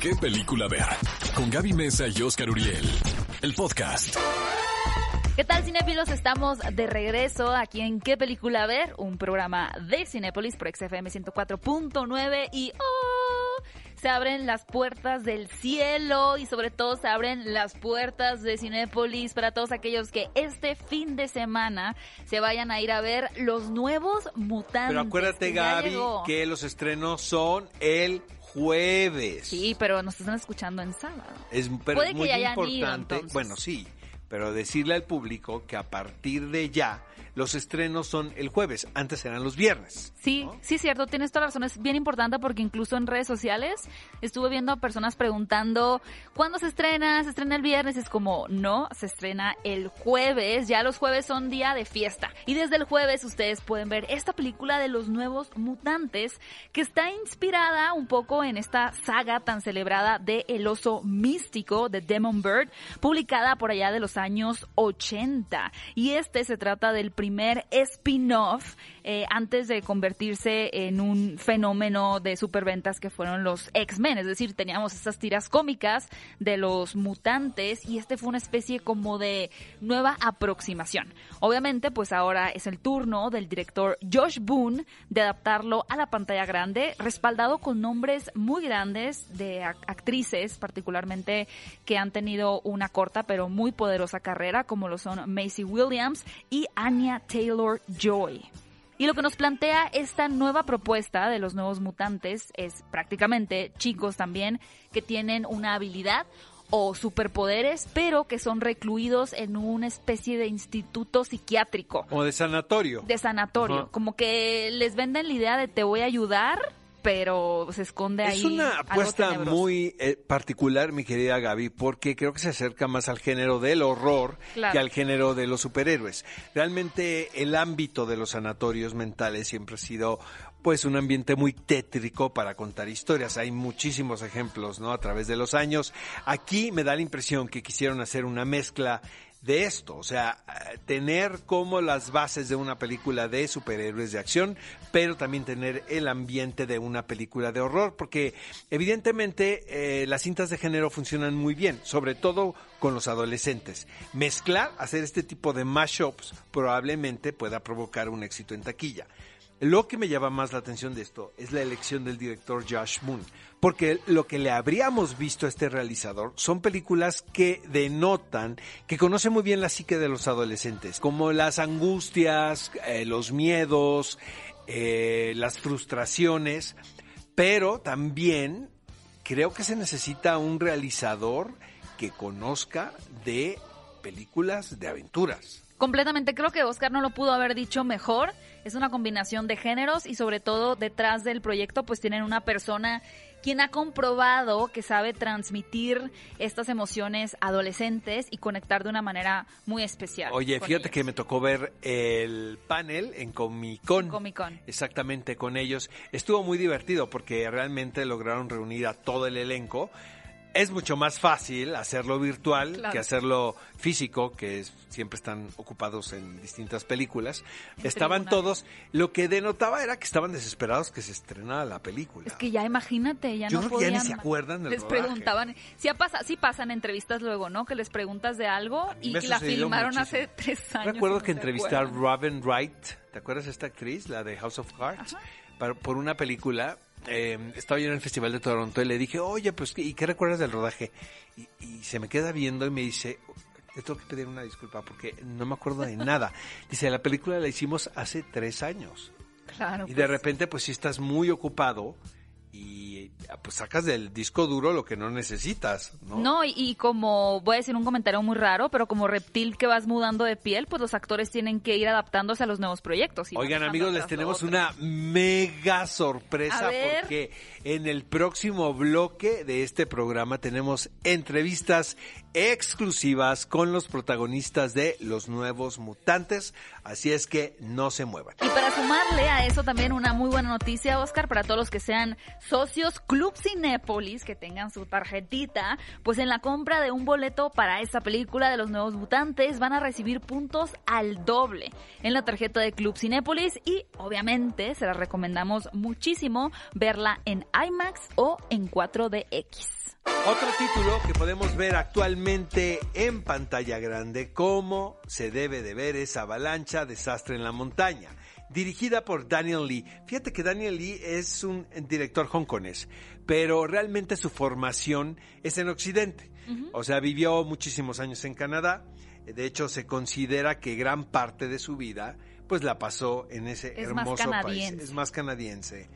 qué película ver. Con Gaby Mesa y Oscar Uriel. El podcast. ¿Qué tal, cinéfilos? Estamos de regreso aquí en ¿Qué película ver? Un programa de Cinépolis por XFM 104.9 y ¡oh! se abren las puertas del cielo y sobre todo se abren las puertas de Cinépolis para todos aquellos que este fin de semana se vayan a ir a ver los nuevos mutantes. Pero acuérdate, que Gaby, llegó. que los estrenos son el jueves. Sí, pero nos están escuchando en sábado. Es, pero Puede es que muy ya hayan ido, importante. bueno, sí, pero decirle al público que a partir de ya los estrenos son el jueves, antes eran los viernes. Sí, ¿no? sí, cierto, tienes toda la razón. Es bien importante porque incluso en redes sociales estuve viendo a personas preguntando ¿cuándo se estrena? ¿Se estrena el viernes? Es como, no, se estrena el jueves. Ya los jueves son día de fiesta. Y desde el jueves ustedes pueden ver esta película de los nuevos mutantes que está inspirada un poco en esta saga tan celebrada de El oso místico de Demon Bird, publicada por allá de los años 80. Y este se trata del primer spin-off eh, antes de convertirse en un fenómeno de superventas que fueron los X-Men. Es decir, teníamos estas tiras cómicas de los mutantes y este fue una especie como de nueva aproximación. Obviamente, pues ahora es el turno del director Josh Boone de adaptarlo a la pantalla grande, respaldado con nombres muy grandes de ac- actrices, particularmente que han tenido una corta pero muy poderosa carrera, como lo son Macy Williams y Anya Taylor Joy. Y lo que nos plantea esta nueva propuesta de los nuevos mutantes es prácticamente chicos también que tienen una habilidad o superpoderes, pero que son recluidos en una especie de instituto psiquiátrico, Como de sanatorio. de sanatorio. Como que les venden la idea de te voy a ayudar, pero se esconde ahí. Es una apuesta muy eh, particular, mi querida Gaby, porque creo que se acerca más al género del horror Claro. que al género de los superhéroes. Realmente el ámbito de los sanatorios mentales siempre ha sido pues un ambiente muy tétrico para contar historias. Hay muchísimos ejemplos, ¿no? A través de los años. Aquí me da la impresión que quisieron hacer una mezcla de esto, o sea, tener como las bases de una película de superhéroes de acción, pero también tener el ambiente de una película de horror, porque evidentemente eh, las cintas de género funcionan muy bien, sobre todo con los adolescentes. Mezclar, hacer este tipo de mashups probablemente pueda provocar un éxito en taquilla. Lo que me llama más la atención de esto es la elección del director Josh Moon, porque lo que le habríamos visto a este realizador son películas que denotan que conoce muy bien la psique de los adolescentes, como las angustias, eh, los miedos, eh, las frustraciones, pero también creo que se necesita un realizador que conozca de películas de aventuras. Completamente, creo que Oscar no lo pudo haber dicho mejor. Es una combinación de géneros y sobre todo detrás del proyecto pues tienen una persona quien ha comprobado que sabe transmitir estas emociones adolescentes y conectar de una manera muy especial. Oye, fíjate ellos. que me tocó ver el panel en Comic Con. Comic Con. Exactamente, con ellos. Estuvo muy divertido porque realmente lograron reunir a todo el elenco. Es mucho más fácil hacerlo virtual Claro. que hacerlo físico, que es- siempre están ocupados en distintas películas. Estaban todos. Lo que denotaba era que estaban desesperados que se estrenara la película. Es que ya imagínate, ya Yo no creo que ya ni podían se acuerdan del Les rodaje. preguntaban, sí, ha pasa, sí pasan entrevistas luego, ¿no? Que les preguntas de algo y la filmaron muchísimo. hace tres años. Recuerdo no que se entrevisté a. Robin Wright, ¿te acuerdas de esta actriz, la de House of Cards? Para- por una película. Eh, estaba yo en el Festival de Toronto y le dije, oye, pues, ¿y qué recuerdas del rodaje? Y, y se me queda viendo y me dice, te tengo que pedir una disculpa porque no me acuerdo de nada. Dice, la película la hicimos hace tres años. Claro, Y de pues, repente, pues, si estás muy ocupado y pues sacas del disco duro lo que no necesitas, ¿no? No, y, y como voy a decir un comentario muy raro, pero como reptil que vas mudando de piel, pues los actores tienen que ir adaptándose a los nuevos proyectos. y Oigan amigos, les tenemos una mega sorpresa porque en el próximo bloque de este programa tenemos entrevistas exclusivas con los protagonistas de Los Nuevos Mutantes, así es que no se muevan. Y para sumarle a eso también una muy buena noticia, Oscar, para todos los que sean socios Club Cinépolis que tengan su tarjetita, pues en la compra de un boleto para esta película de los nuevos mutantes van a recibir puntos al doble en la tarjeta de Club Cinépolis y obviamente se la recomendamos muchísimo verla en IMAX o en 4DX. Otro título que podemos ver actualmente en pantalla grande, cómo se debe de ver esa avalancha desastre en la montaña dirigida por Daniel Lee. Fíjate que Daniel Lee es un director hongkonés, pero realmente su formación es en Occidente. O sea, vivió muchísimos años en Canadá. De hecho, se considera que gran parte de su vida pues la pasó en ese hermoso país. Es más canadiense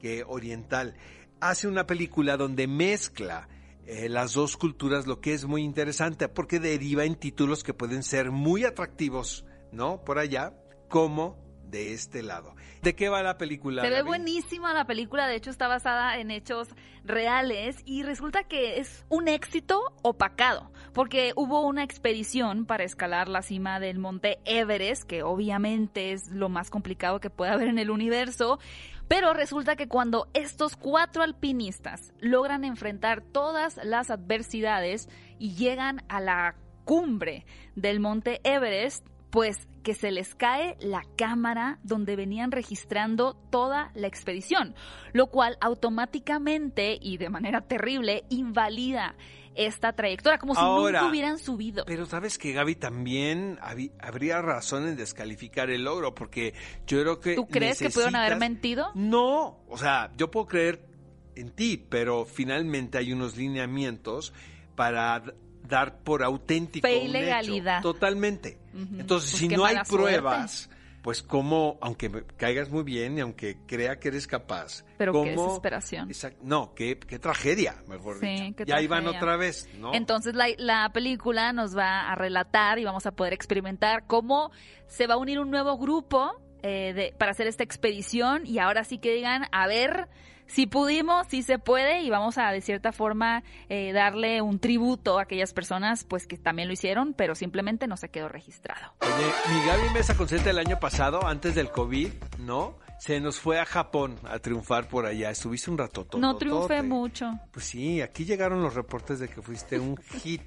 que oriental. Hace una película donde mezcla eh, las dos culturas, lo que es muy interesante, porque deriva en títulos que pueden ser muy atractivos, ¿no? Por allá, como de este lado. ¿De qué va la película? Se ve buenísima la película, de hecho está basada en hechos reales y resulta que es un éxito opacado, porque hubo una expedición para escalar la cima del monte Everest, que obviamente es lo más complicado que puede haber en el universo, pero resulta que cuando estos cuatro alpinistas logran enfrentar todas las adversidades y llegan a la cumbre del monte Everest, pues que se les cae la cámara donde venían registrando toda la expedición, lo cual automáticamente y de manera terrible invalida esta trayectoria, como si nunca hubieran subido. Pero sabes que Gaby también habría razón en descalificar el logro, porque yo creo que... ¿Tú crees que pudieron haber mentido? No, o sea, yo puedo creer en ti, pero finalmente hay unos lineamientos para dar por auténtico Fe ilegalidad. Totalmente. Entonces, pues si no hay pruebas, pues como, aunque caigas muy bien y aunque crea que eres capaz. Pero qué desesperación. no, qué, qué, tragedia, mejor dicho. ya iban otra vez, ¿no? Entonces la, la película nos va a relatar y vamos a poder experimentar cómo se va a unir un nuevo grupo eh, de, para hacer esta expedición y ahora sí que digan, a ver si pudimos, si se puede y vamos a de cierta forma eh, darle un tributo a aquellas personas pues que también lo hicieron, pero simplemente no se quedó registrado. Oye, mi Gaby Mesa Concierto el año pasado, antes del COVID, ¿no? Se nos fue a Japón a triunfar por allá. Estuviste un rato. No triunfé mucho. Pues sí, aquí llegaron los reportes de que fuiste un hit.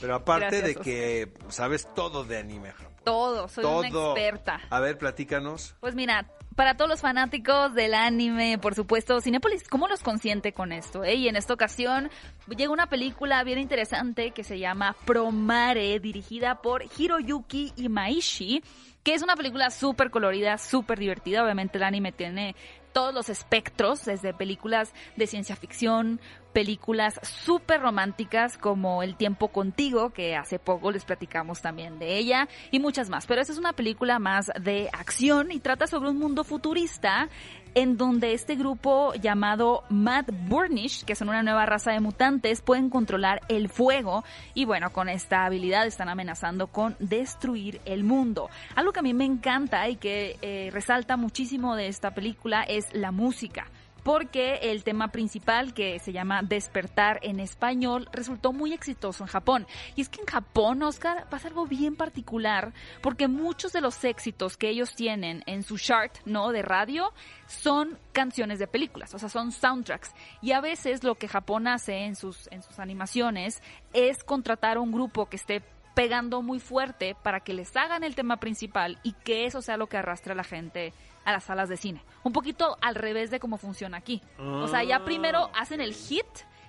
Pero aparte de que sabes todo de anime. Todo, soy una experta. A ver, platícanos. Pues mira, para todos los fanáticos del anime, por supuesto, Cinepolis, ¿cómo los consiente con esto? Eh? Y en esta ocasión llega una película bien interesante que se llama Promare, dirigida por Hiroyuki Imaishi, que es una película súper colorida, súper divertida. Obviamente el anime tiene todos los espectros, desde películas de ciencia ficción, películas súper románticas como El tiempo contigo, que hace poco les platicamos también de ella, y muchas más. Pero esa es una película más de acción y trata sobre un mundo futurista en donde este grupo llamado Mad Burnish, que son una nueva raza de mutantes, pueden controlar el fuego y bueno, con esta habilidad están amenazando con destruir el mundo. Algo que a mí me encanta y que eh, resalta muchísimo de esta película es la música porque el tema principal, que se llama Despertar en español, resultó muy exitoso en Japón. Y es que en Japón, Oscar, pasa algo bien particular, porque muchos de los éxitos que ellos tienen en su chart, ¿no? De radio, son canciones de películas, o sea, son soundtracks. Y a veces lo que Japón hace en sus, en sus animaciones es contratar a un grupo que esté pegando muy fuerte para que les hagan el tema principal y que eso sea lo que arrastre a la gente a las salas de cine. Un poquito al revés de cómo funciona aquí. O sea, ya primero ah. hacen el hit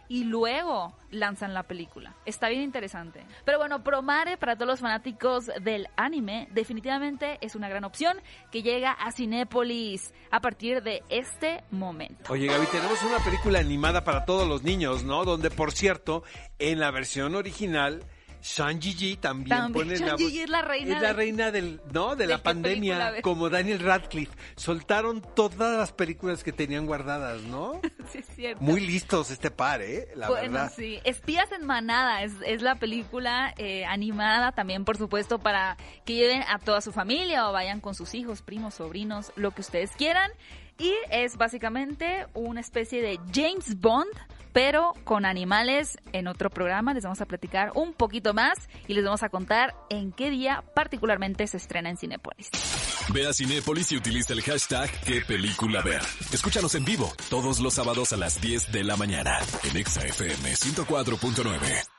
y luego lanzan la película. Está bien interesante. Pero bueno, Promare para todos los fanáticos del anime definitivamente es una gran opción que llega a Cinépolis a partir de este momento. Oye Gaby, tenemos una película animada para todos los niños, ¿no? Donde por cierto, en la versión original Shang Ji también, pone la es la reina. Es la reina del, ¿no? de, la pandemia, como Daniel Radcliffe. Soltaron todas las películas que tenían guardadas, ¿no? sí, es cierto. Muy listos este par, ¿eh? La bueno, verdad. sí. Espías en manada es, es la película eh, animada también, por supuesto, para que lleven a toda su familia o vayan con sus hijos, primos, sobrinos, lo que ustedes quieran. Y es básicamente una especie de James Bond, pero con animales en otro programa. Les vamos a platicar un poquito más y les vamos a contar en qué día particularmente se estrena en Cinepolis. Ve a Cinépolis y utiliza el hashtag qué película ver. Escúchanos en vivo todos los sábados a las 10 de la mañana en ExaFM 104.9.